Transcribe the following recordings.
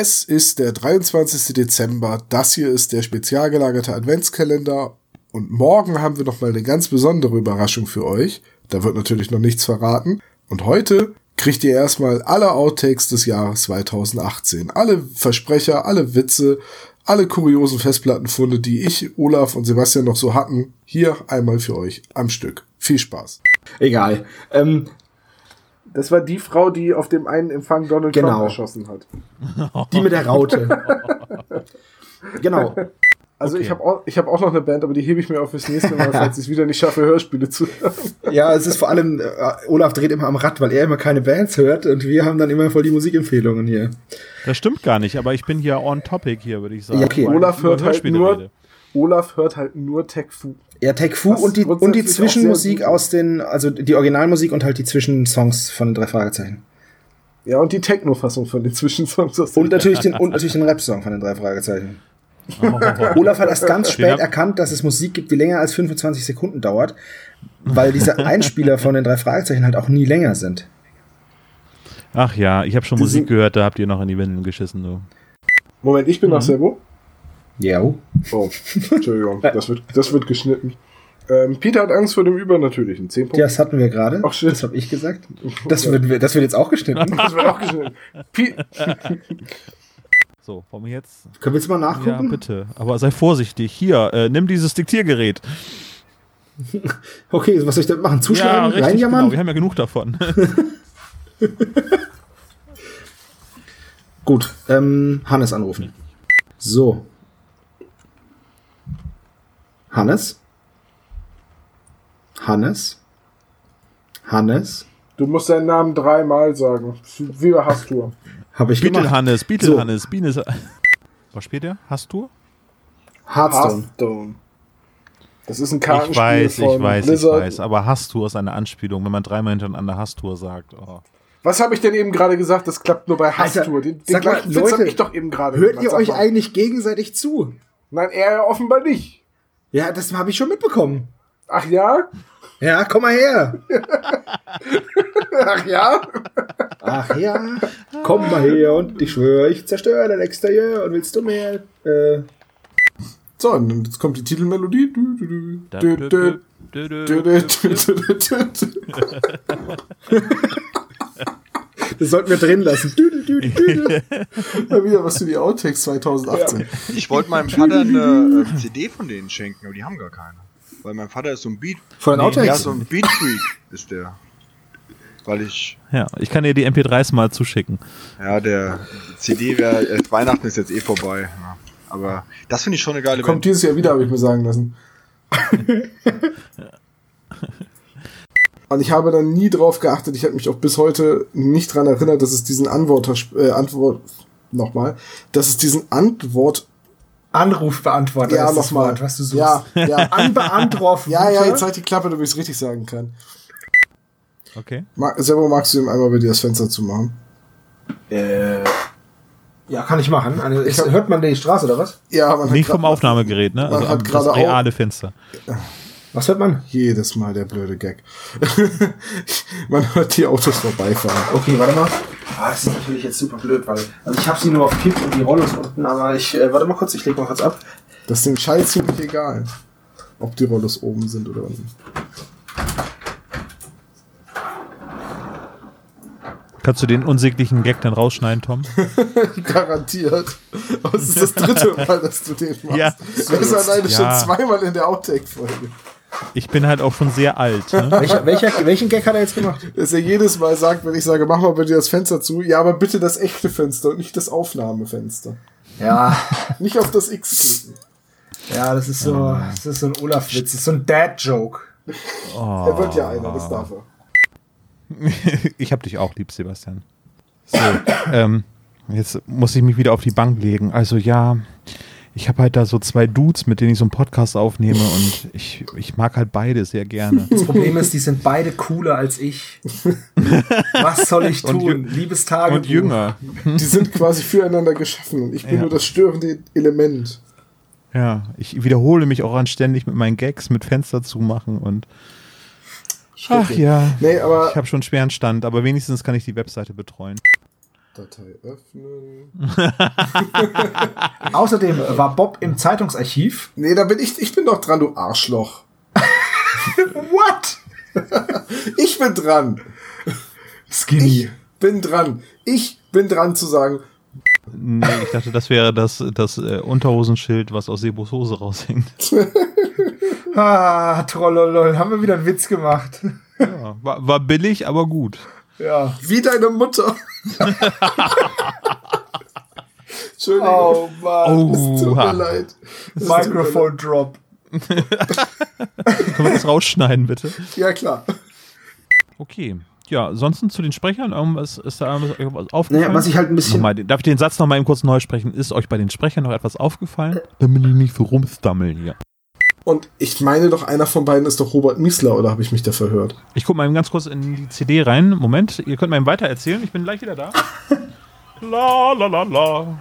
Es ist der 23. Dezember. Das hier ist der spezial gelagerte Adventskalender. Und morgen haben wir noch mal eine ganz besondere Überraschung für euch. Da wird natürlich noch nichts verraten. Und heute kriegt ihr erstmal alle Outtakes des Jahres 2018. Alle Versprecher, alle Witze, alle kuriosen Festplattenfunde, die ich, Olaf und Sebastian noch so hatten, hier einmal für euch am Stück. Viel Spaß. Egal. Ähm, Das war die Frau, die auf dem einen Empfang Donald Genau. Trump erschossen hat. die mit der Raute. genau. Also Okay. ich habe auch, ich hab auch noch eine Band, aber die hebe ich mir auf fürs nächste Mal, falls ich es wieder nicht schaffe, Hörspiele zu hören. Ja, es ist vor allem, äh, Olaf dreht immer am Rad, weil er immer keine Bands hört und wir haben dann immer voll die Musikempfehlungen hier. Das stimmt gar nicht, aber ich bin hier on topic hier, würde ich sagen. Ja, okay. Olaf hört halt Hörspiele nur- rede. Olaf hört halt nur Tech Fu. Ja, Tech Fu Was und die, und die Zwischenmusik aus den, also die Originalmusik und halt die Zwischensongs von den drei Fragezeichen. Ja, und die Techno-Fassung von den Zwischensongs. aus Und natürlich den, und natürlich den Rap-Song von den drei Fragezeichen. Olaf hat erst ganz spät erkannt, dass es Musik gibt, die länger als 25 Sekunden dauert, weil diese Einspieler von den drei Fragezeichen halt auch nie länger sind. Ach ja, ich habe schon Die Musik gehört, da habt ihr noch in die Windeln geschissen. Du. Moment, ich bin noch Servo. Ja. Oh, Entschuldigung, das wird, das wird geschnitten. Ähm, Peter hat Angst vor dem Übernatürlichen. Zehn Punkte. Das hatten wir gerade. Ach, shit. Das habe ich gesagt. Das wird, das wird jetzt auch geschnitten. Das wird auch geschnitten. Pi So, wollen wir jetzt? Können wir jetzt mal Ja, nachgucken? bitte. Aber sei vorsichtig. Hier, äh, nimm dieses Diktiergerät. okay, was soll ich damit machen? ja, Zuschlagen? richtig, genau. Reinjammern? Wir haben ja genug davon. Gut, ähm, Hannes anrufen. So. Hannes? Hannes? Hannes? du musst deinen Namen dreimal sagen. Wie bei Hastur. Habe ich gemacht. Beetle-Hannes, So. Beetle-Hannes, Bienes. Was spielt der? Hast du? Hearthstone. Hearthstone. Das ist ein Ich Kartenspiel weiß, ich von weiß, Blizzard. ich weiß. Aber Hastur ist eine Anspielung, wenn man dreimal hintereinander Hastur sagt. Oh. Was habe ich denn eben gerade gesagt? Das klappt nur bei Hastur. Den, den sag mal, gleichen Witz Leute, habe ich doch eben gerade Hört gemacht. ihr euch mal. eigentlich gegenseitig zu? Nein, er ja offenbar nicht. Ja, das habe ich schon mitbekommen. Ach ja? Ja, komm mal her. Ach ja? Ach ja, komm mal her und ich schwöre, ich zerstöre dein Exterieur und willst du mehr? Äh, So, und jetzt kommt die Titelmelodie. das sollten wir drin lassen. Dü, dü, dü, dü, dü. Mal wieder was für die Outtakes 2018. Ich wollte meinem Vater eine äh, CD von denen schenken, aber die haben gar keine. Weil mein Vater ist so ein Beat. Von den Nee, Outtakes? Ja, so ein Beat-Freak ist der. Weil ich, Ja, ich kann dir die MP3s mal zuschicken. ja, der CD wäre, äh, Weihnachten ist jetzt eh vorbei. Ja. Aber das finde ich schon eine geile Kommt Band. dieses Jahr wieder, habe ich mir sagen lassen. Und ich habe dann nie drauf geachtet, ich habe mich auch bis heute nicht dran erinnert, dass es diesen Antworter, äh, Antwort, nochmal, dass es diesen Antwort, Anrufbeantworter ja, ist das nochmal, Wort, was du suchst. ja, ja, Anbeantworten. ja, ja, jetzt halt die Klappe, damit ich es richtig sagen kann. Okay. Ma Servo, magst du ihm einmal bei dir das Fenster zumachen? Äh, ja, kann ich machen. Eine, ist, hab- hört man die Straße oder was? Ja, man Nicht hat vom Aufnahmegerät, ne? man Also hat gerade reale Fenster. Was hört man? Jedes Mal der blöde Gag. man hört die Autos vorbeifahren. Okay, warte mal. Ah, das ist natürlich jetzt super blöd, weil also ich habe sie nur auf Kipp und die Rollos unten, aber ich äh, warte mal kurz, ich leg mal kurz ab. Das ist dem Scheiß ziemlich egal, ob die Rollos oben sind oder unten. Kannst du den unsäglichen Gag dann rausschneiden, Tom? Garantiert. Aber es ist das dritte Mal, dass du den machst. Ja. Das ist alleine Ja. schon zweimal in der Outtake-Folge. Ich bin halt auch schon sehr alt. Ne? Welcher, welcher, welchen Gag hat er jetzt gemacht? Dass er jedes Mal sagt, wenn ich sage, mach mal bitte das Fenster zu, ja, aber bitte das echte Fenster und nicht das Aufnahmefenster. Ja, Nicht auf das X klicken. ja, das ist so, das ist so ein Olaf-Witz, das ist so ein Dad-Joke. Er wird ja einer, das darf er. Ich hab dich auch lieb, Sebastian. So, ähm, jetzt muss ich mich wieder auf die Bank legen. Also ja, ich habe halt da so zwei Dudes, mit denen ich so einen Podcast aufnehme und ich, ich mag halt beide sehr gerne. Das Problem ist, die sind beide cooler als ich. Was soll ich tun? jü- Liebes Tagebuch. Und jünger. Die sind quasi füreinander geschaffen und ich bin Ja. nur das störende Element. Ja, ich wiederhole mich auch anständig mit meinen Gags, mit Fenster zumachen und ach ja. Nee, aber Ich habe schon schweren Stand, aber wenigstens kann ich die Webseite betreuen. Datei öffnen. Außerdem war Bob im Zeitungsarchiv. Nee, da bin ich, ich bin doch dran, du Arschloch. What? Ich bin dran. Skinny. Ich bin dran. Ich bin dran zu sagen, Nee, ich dachte, das wäre das, das äh, Unterhosenschild, was aus Sebos Hose raushängt. Ah, trollolol, haben wir wieder einen Witz gemacht. Ja, war, war billig, aber gut. Ja. wie deine Mutter. Entschuldigung. Oh Mann. Es tut mir leid. Microphone Drop. Können wir das rausschneiden, bitte? Ja, klar. Okay. Ja, ansonsten zu den Sprechern, irgendwas, ist da irgendwas, irgendwas aufgefallen? Naja, was ich halt ein bisschen. Nochmal, darf ich den Satz nochmal eben kurz neu sprechen? Ist euch bei den Sprechern noch etwas aufgefallen? Damit die nicht so rumstammeln hier. Und ich meine doch, einer von beiden ist doch Robert Miesler, oder habe ich mich da verhört? Ich gucke mal eben ganz kurz in die CD rein. Moment, ihr könnt mal eben weiter erzählen. Ich bin gleich wieder da. la la la la.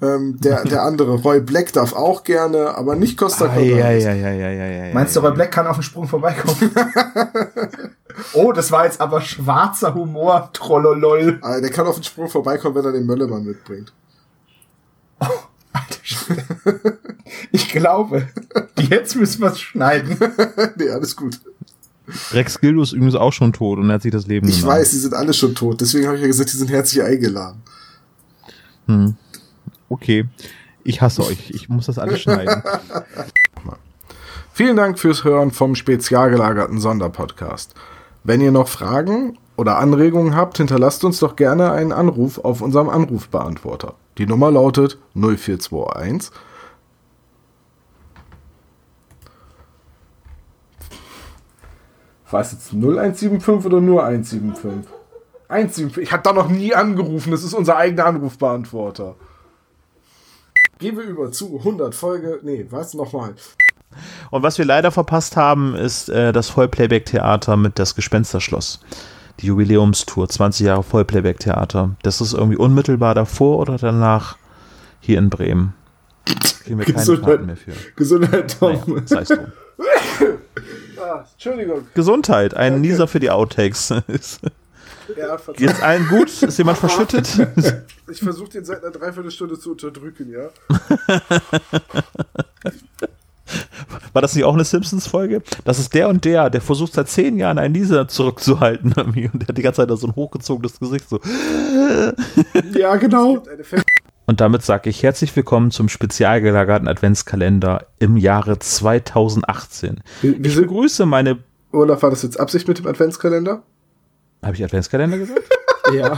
Ähm, der, der andere, Roy Black, darf auch gerne, aber nicht Costa Ah, Cordalis. ja, ja, ja, ja, ja, ja, Meinst du, Roy Black kann auf den Sprung vorbeikommen? oh, das war jetzt aber schwarzer Humor, trollolol. Ah, der kann auf den Sprung vorbeikommen, wenn er den Möllemann mitbringt. Alter Schwede. Ich glaube, jetzt müssen wir es schneiden. nee, alles gut. Rex Gildo ist übrigens auch schon tot und er hat sich das Leben Ich genommen. weiß, die sind alle schon tot. Deswegen habe ich ja gesagt, die sind herzlich eingeladen. Hm. Okay. Ich hasse euch. Ich muss das alles schneiden. Vielen Dank fürs Hören vom spezial gelagerten Sonderpodcast. Wenn ihr noch Fragen oder Anregungen habt, hinterlasst uns doch gerne einen Anruf auf unserem Anrufbeantworter. Die Nummer lautet 0421 Was jetzt 0175 oder nur 175? 175. Ich habe da noch nie angerufen. Das ist unser eigener Anrufbeantworter. Gehen wir über zu 100 Folge. Nee, was? Nochmal. Und was wir leider verpasst haben, ist äh, das Vollplayback-Theater mit das Gespensterschloss. Die Jubiläumstour, 20 Jahre Vollplayback-Theater. Das ist irgendwie unmittelbar davor oder danach hier in Bremen. Kriegen wir keine Gesundheit. Karten mehr für. Gesundheit, Tom. Naja, sei es drum. Ah, Entschuldigung. Gesundheit, ein Nieser für die Outtakes. Ja, Geht's allen gut? Ist jemand verschüttet? ich versuche den seit einer Dreiviertelstunde zu unterdrücken, ja? War das nicht auch eine Simpsons-Folge? Das ist der und der, der versucht seit zehn Jahren einen Nieser zurückzuhalten. Und der hat die ganze Zeit da so ein hochgezogenes Gesicht. So. Ja, genau. Und damit sage ich herzlich willkommen zum spezial gelagerten Adventskalender im Jahre 2018. Wir, wir Ich begrüße meine. Olaf, war das jetzt Absicht mit dem Adventskalender? Habe ich Adventskalender gesagt? Ja.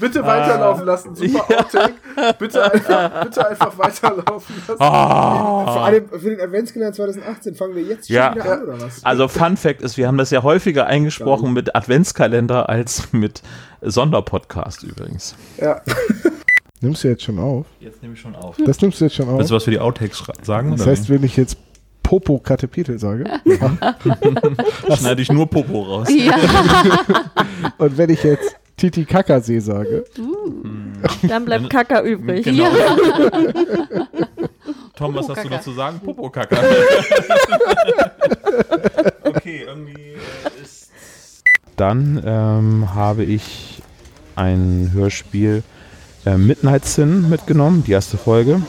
Bitte weiterlaufen lassen, super Outtake. Bitte einfach, bitte einfach weiterlaufen lassen. Ah. Vor allem für den Adventskalender 2018 fangen wir jetzt schon Ja. wieder an, oder was? Also Fun Fact ist, wir haben das ja häufiger eingesprochen mit Adventskalender als mit Sonderpodcast übrigens. Ja. Nimmst du jetzt schon auf? Jetzt nehme ich schon auf. Das nimmst du jetzt schon Willst du was für die Outtakes sagen? Das oder heißt, wenn ich jetzt Popo Katepitel sage wie? schneide ich nur Popo raus. Ja, und wenn ich jetzt Titi Kakasee sage, dann bleibt Kaka übrig. Genau. Ja. Tom, was hast du Popokaka. noch zu sagen? Popokaka. okay, irgendwie ist. Dann ähm, habe ich ein Hörspiel äh, Midnight Sin mitgenommen, die erste Folge.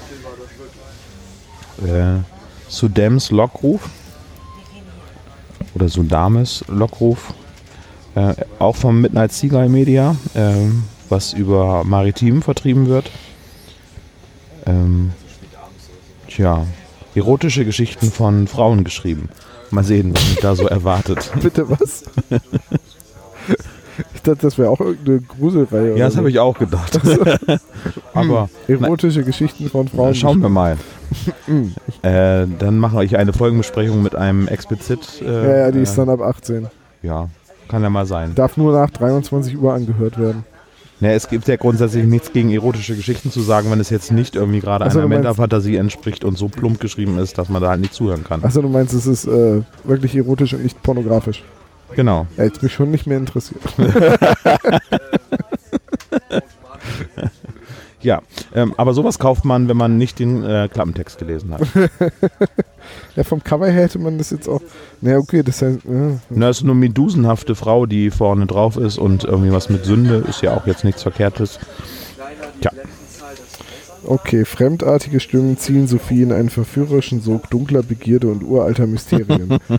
Äh, Sudams Lockruf. Oder Sudames Lockruf. Äh, auch vom Midnight Seagull Media, ähm, was über Maritim vertrieben wird. Ähm, tja, erotische Geschichten von Frauen geschrieben. Mal sehen, was mich da so erwartet. bitte was? ich dachte, das wäre auch irgendeine Gruselreihe. Ja, das habe ich auch gedacht. Aber Erotische Geschichten von Frauen. schauen wir mal. äh, dann mache ich eine Folgenbesprechung mit einem explizit. Äh, Ja, ja, die ist äh, dann ab 18. ja, kann ja mal sein. Darf nur nach 23 Uhr angehört werden. Ja, es gibt ja grundsätzlich nichts gegen erotische Geschichten zu sagen, wenn es jetzt nicht irgendwie gerade Ach so, einer Männerfantasie entspricht und so plump geschrieben ist, dass man da halt nicht zuhören kann. Achso, du meinst, es ist äh, wirklich erotisch und nicht pornografisch. Genau. Ja, jetzt mich schon nicht mehr interessiert. Ja, ähm, aber sowas kauft man, wenn man nicht den äh, Klappentext gelesen hat. Ja, vom Cover her hätte man das jetzt auch. Na okay, das heißt. Ja. Na, ist eine medusenhafte Frau, die vorne drauf ist und irgendwie was mit Sünde ist ja auch jetzt nichts Verkehrtes. Tja. Okay, fremdartige Stimmen ziehen Sophie in einen verführerischen Sog dunkler Begierde und uralter Mysterien.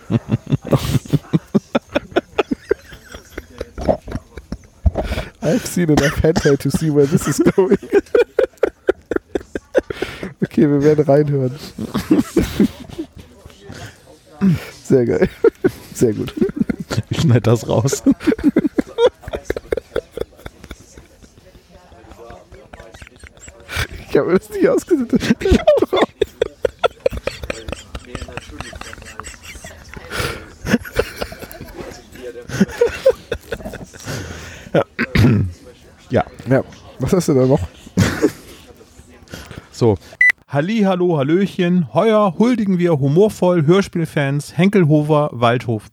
I've seen enough hentai to see where this is going. Okay, wir werden reinhören. Sehr geil. Sehr gut. Ich schneide das raus. Ich habe mir das nicht ausgesucht. Ich hab drauf. Ja. Ja, was hast du da noch? So. Halli, hallo, hallöchen. Heuer huldigen wir humorvoll Hörspielfans Henkelhofer, Waldhof.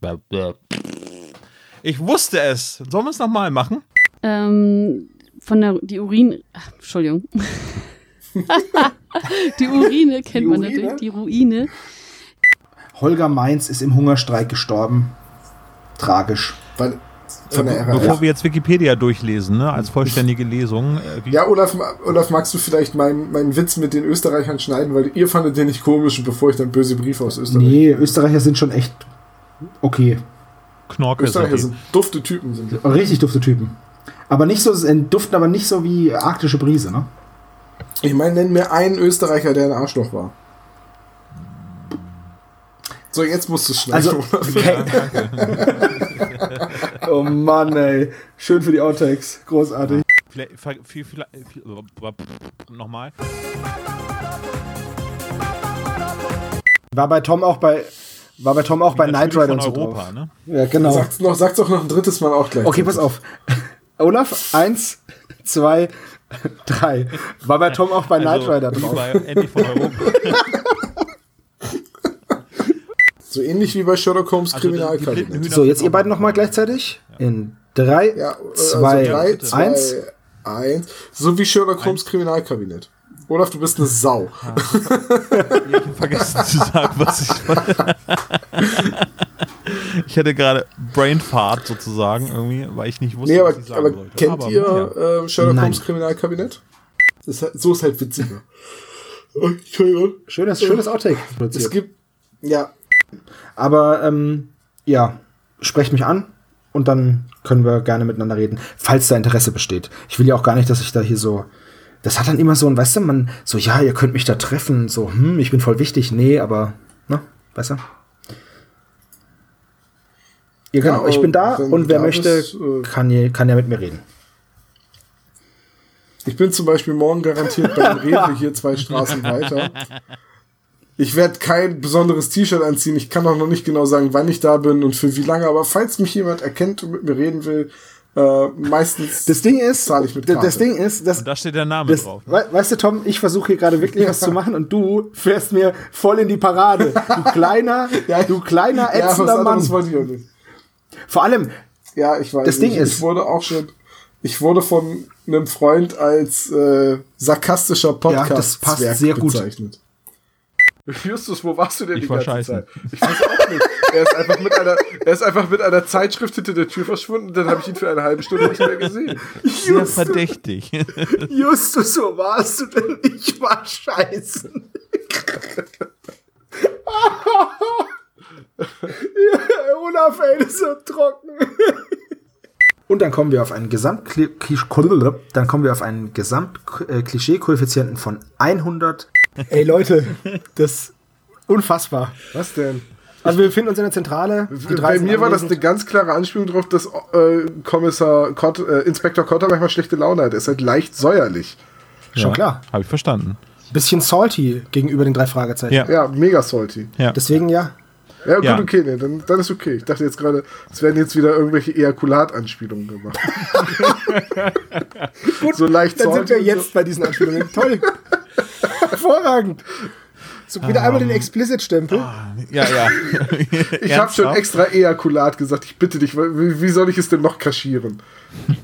Ich wusste es. Sollen wir es nochmal machen? Ähm, von der, die Urin, ach, Entschuldigung. die Urine kennt man Urine? natürlich, die Ruine. Holger Mainz ist im Hungerstreik gestorben. Tragisch. Weil, von der RAF. Bevor wir jetzt Wikipedia durchlesen, ne, als vollständige Lesung. Äh, Ja, Olaf, Olaf, magst du vielleicht meinen, meinen Witz mit den Österreichern schneiden, weil ihr fandet den nicht komisch, bevor ich dann böse Briefe aus Österreich. Nee, Österreicher sind schon echt okay. Knorke Österreicher sind sind dufte Typen. Sind die. Richtig dufte Typen. Aber nicht so, äh, duften aber nicht so wie arktische Brise, ne? Ich meine, nenn mir einen Österreicher, der ein Arschloch war. So, jetzt musst du schneiden. Also, Olaf. oh Mann, ey. Schön für die Outtakes. Großartig. Vielleicht, viel, viel, viel, viel, nochmal. War bei Tom auch bei, war bei Tom auch bei Knight Rider und so Europa, drauf. ne? Ja, genau. Sag's noch, sag's doch noch ein drittes Mal auch gleich. Okay, pass auf. Olaf, eins, zwei, drei. War bei Tom auch bei Knight Rider drauf. bei Andy von Europa. So ähnlich wie bei Sherlock Holmes Also Kriminalkabinett. So, jetzt ihr beiden noch nochmal gleichzeitig. In drei, Ja, zwei, drei, bitte. zwei, eins. eins. So wie Sherlock Holmes Kriminalkabinett. Olaf, du bist eine Sau. Ja, ich habe vergessen zu sagen, was ich. ich hatte gerade Brainfart sozusagen irgendwie, weil ich nicht wusste, Nee, aber, was ich sagen aber sollte. kennt Aber, ihr ja. äh, Sherlock Nein. Holmes Kriminalkabinett? Ist halt, so ist halt witziger. Schönes, schönes Outtake. Es gibt, ja, Aber ähm, ja, sprecht mich an und dann können wir gerne miteinander reden, falls da Interesse besteht. Ich will ja auch gar nicht, dass ich da hier so. Das hat dann immer so ein, weißt du, man, so, ja, ihr könnt mich da treffen, so, hm, ich bin voll wichtig, nee, aber, ne, weißt du? Ja, genau, Ja, ich bin da und wer da möchte, bist, äh, kann, ja- kann ja mit mir reden. ich bin zum Beispiel morgen garantiert beim Rewe hier zwei Straßen weiter. Ich werde kein besonderes T-Shirt anziehen. Ich kann auch noch nicht genau sagen, wann ich da bin und für wie lange. Aber falls mich jemand erkennt und mit mir reden will, äh, meistens Das Ding ist, zahle ich mit das, Karte. das Ding ist, dass Und da steht der Name Das, drauf. we weißt du, Tom, ich versuche hier gerade wirklich was zu machen und du fährst mir voll in die Parade. Du kleiner, du kleiner, ja, ätzender anderes Mann. wollte ich auch nicht. Vor allem, Ja, ich weiß Das Ding nicht. ist- ich wurde auch schon, ich wurde von einem Freund als äh, sarkastischer Podcast Ja, das passt sehr gut. bezeichnet. Justus, wo warst du denn Ich die war ganze scheißen. Zeit? Ich weiß auch nicht. Er ist einfach mit einer, er ist einfach mit einer Zeitschrift hinter der Tür verschwunden. Dann habe ich ihn für eine halbe Stunde nicht mehr gesehen. Sehr verdächtig. Justus, wo warst du denn? Ich war scheißen. ja, Olaf, ey, ist so trocken. Und dann kommen wir auf einen Gesamt dann kommen wir auf einen Gesamt-Klischee-Koeffizienten von 100. Ey Leute, das ist unfassbar. Was denn? Also wir befinden uns in der Zentrale. Die drei Bei mir war das eine ganz klare Anspielung darauf, dass äh, Kommissar Kott, äh, Inspektor Kotter manchmal schlechte Laune hat. Er ist halt leicht säuerlich. Schon klar. Habe ich verstanden. Bisschen salty gegenüber den drei Fragezeichen. Ja. Ja, mega salty. Ja. Deswegen ja. Ja, gut, Ja. okay, nee, dann, dann ist okay. Ich dachte jetzt gerade, es werden jetzt wieder irgendwelche Ejakulatanspielungen gemacht. so leicht Dann sind wir jetzt bei diesen Anspielungen. Toll. Hervorragend. So wieder einmal den Explicit-Stempel. Ja, ja. Ich habe schon extra Ejakulat gesagt. Ich bitte dich, wie, wie soll ich es denn noch kaschieren?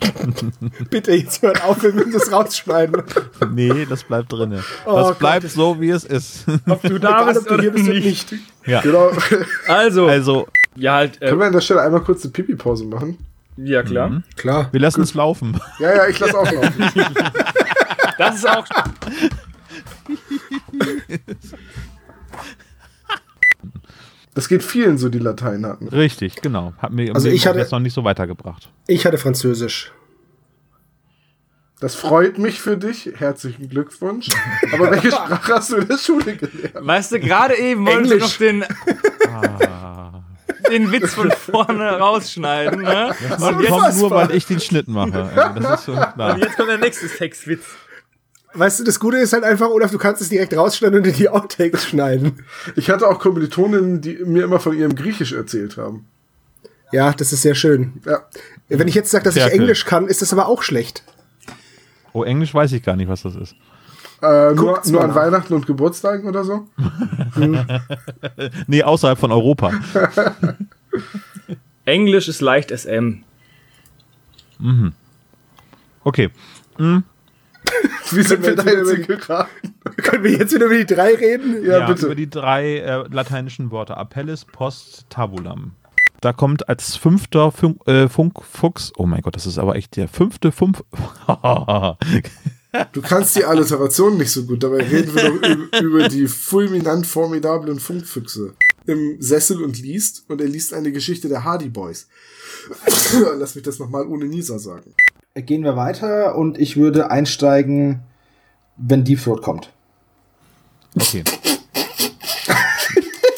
Bitte, jetzt hört auf, wir müssen das rausschneiden. Nee, das bleibt drinne. Oh das Gott. bleibt so, wie es ist. Ob du da bist, ob du hier bist oder nicht. ja. Genau. Also, Also, ja, halt, Können äh, wir an der Stelle einmal kurz eine Pipi-Pause machen? ja klar. Klar. wir lassen es laufen. Ja, ja, ich lass auch laufen. Das ist auch. Das geht vielen so, die Latein hatten. Richtig, genau. Hat mir Also ich hatte- jetzt noch nicht so weitergebracht. Ich hatte Französisch. Das freut mich für dich. Herzlichen Glückwunsch. Aber welche Sprache hast du in der Schule gelernt? Weißt du, gerade eben wollen sie noch den, Ah. den Witz von vorne rausschneiden, ne? Und jetzt, Kommt nur, weil ich den Schnitt mache. Das ist so klar. und jetzt kommt der nächste Sexwitz. Weißt du, das Gute ist halt einfach, Olaf, du kannst es direkt rausschneiden und in die Outtakes schneiden. Ich hatte auch Kommilitoninnen, die mir immer von ihrem Griechisch erzählt haben. Ja, das ist sehr schön. Ja. Wenn ich jetzt sage, dass ich Ferkel. Englisch kann, ist das aber auch schlecht. Oh, Englisch weiß ich gar nicht, was das ist. Äh, nur nur an nach. Weihnachten und Geburtstagen oder so? Nee, außerhalb von Europa. Englisch ist leicht SM. Okay. Wie sind wir da jetzt geraten? Können wir jetzt wieder über die drei reden? Ja, Ja, bitte. über die drei äh, lateinischen Worte. Appellis post tabulam. Da kommt als fünfter Funk, äh, Funkfuchs, oh mein Gott, das ist aber echt der fünfte Fünf. Du kannst die Alliteration nicht so gut, dabei reden wir doch über, die fulminant formidablen Funkfüchse. Im Sessel und liest, und er liest eine Geschichte der Hardy Boys. Lass mich das nochmal ohne Nieser sagen. Gehen wir weiter und ich würde einsteigen, wenn Deep Throat kommt. okay.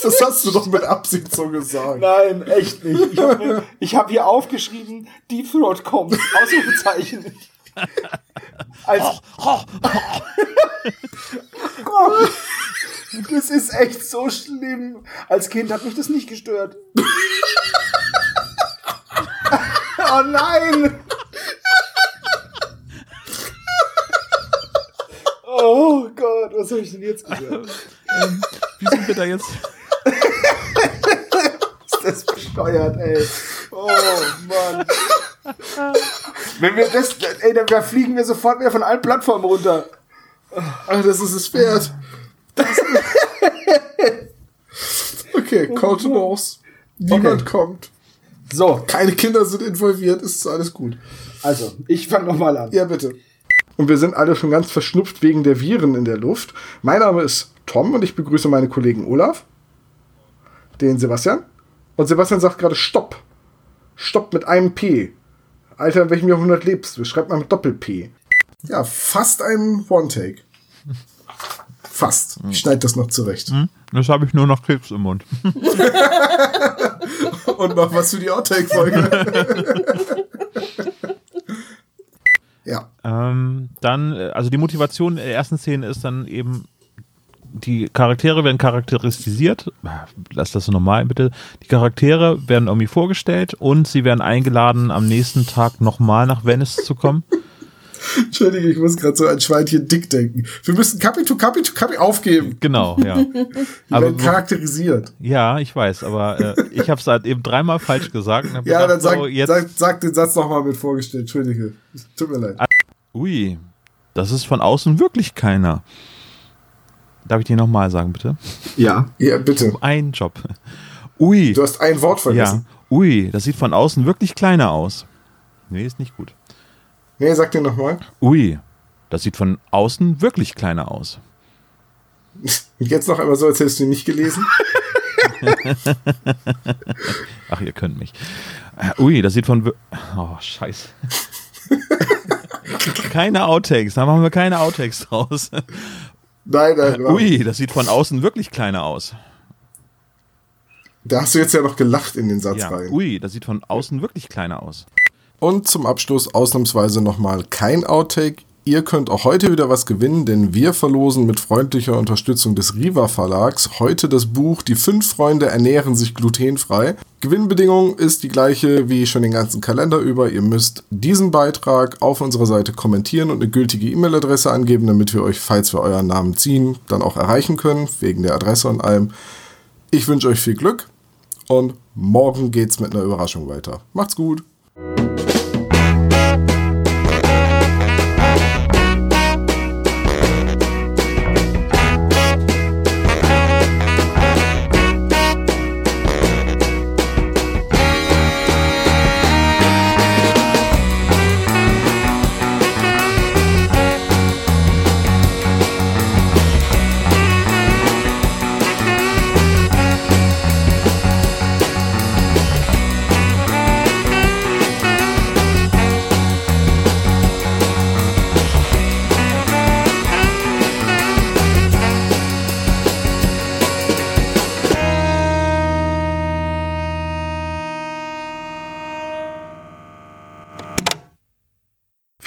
Das hast du doch mit Absicht so gesagt. Nein, echt nicht. Ich habe hab hier aufgeschrieben, Deep Throat kommt. Ausrufezeichen. Als Gott, das ist echt so schlimm. Als Kind hat mich das nicht gestört. oh nein! Oh Gott, was habe ich denn jetzt gesagt? Wie sind wir da jetzt? ist das bescheuert, ey. Oh Mann. Wenn wir das, ey, dann da fliegen wir sofort wieder von allen Plattformen runter. Ach, das ist das Pferd. okay, Contenance. Niemand Okay. kommt. So, Keine Kinder sind involviert, ist alles gut. also, ich fange nochmal an. Ja, bitte. Und wir sind alle schon ganz verschnupft wegen der Viren in der Luft. Mein Name ist Tom und ich begrüße meine Kollegen Olaf, den Sebastian. Und Sebastian sagt gerade Stopp. Stopp mit einem P. Alter, in welchem Jahrhundert lebst du? Schreibt mal mit Doppel-P. Ja, fast ein One-Take. Fast. Ich schneide das noch zurecht. Jetzt habe ich nur noch Krebs im Mund. Und noch was für die Outtake-Folge. ja. Ähm, dann, äh, also die Motivation der ersten Szene ist dann eben, die Charaktere werden charakterisiert. Lass das so normal bitte. Die Charaktere werden irgendwie vorgestellt und sie werden eingeladen, am nächsten Tag nochmal nach Venice zu kommen. Entschuldige, ich muss gerade so an Schweinchen dick denken. Wir müssen Kapi to Kapi to Kapi aufgeben. Genau, ja. Die Aber werden charakterisiert. ja, ich weiß, aber äh, ich habe es halt eben dreimal falsch gesagt. Ja, dann gedacht, sag, so, jetzt, sag, sag den Satz nochmal mit vorgestellt. Entschuldige. Tut mir leid. Ui, das ist von außen wirklich keiner. Darf ich dir nochmal sagen, bitte? Ja. Ja, bitte. Ein Job. Ui. Du hast ein Wort Ja. vergessen. Ui, das sieht von außen wirklich kleiner aus. Nee, ist nicht gut. Nee, sag dir nochmal. Ui, das sieht von außen wirklich kleiner aus. Und jetzt noch einmal so, als hättest du ihn nicht gelesen. Ach, ihr könnt mich. Äh, ui, das sieht von. Oh, scheiße. keine Outtakes, da machen wir keine Outtakes draus. Nein, nein, nein. Ui, das sieht von außen wirklich kleiner aus. Da hast du jetzt ja noch gelacht in den Satz Ja. rein. Ui, das sieht von außen wirklich kleiner aus. Und zum Abschluss ausnahmsweise nochmal kein Outtake. Ihr könnt auch heute wieder was gewinnen, denn wir verlosen mit freundlicher Unterstützung des Riva Verlags heute das Buch Die fünf Freunde ernähren sich glutenfrei. Gewinnbedingung ist die gleiche wie schon den ganzen Kalender über. Ihr müsst diesen Beitrag auf unserer Seite kommentieren und eine gültige E-Mail-Adresse angeben, damit wir euch, falls wir euren Namen ziehen, dann auch erreichen können, wegen der Adresse und allem. Ich wünsche euch viel Glück und morgen geht's mit einer Überraschung weiter. Macht's gut!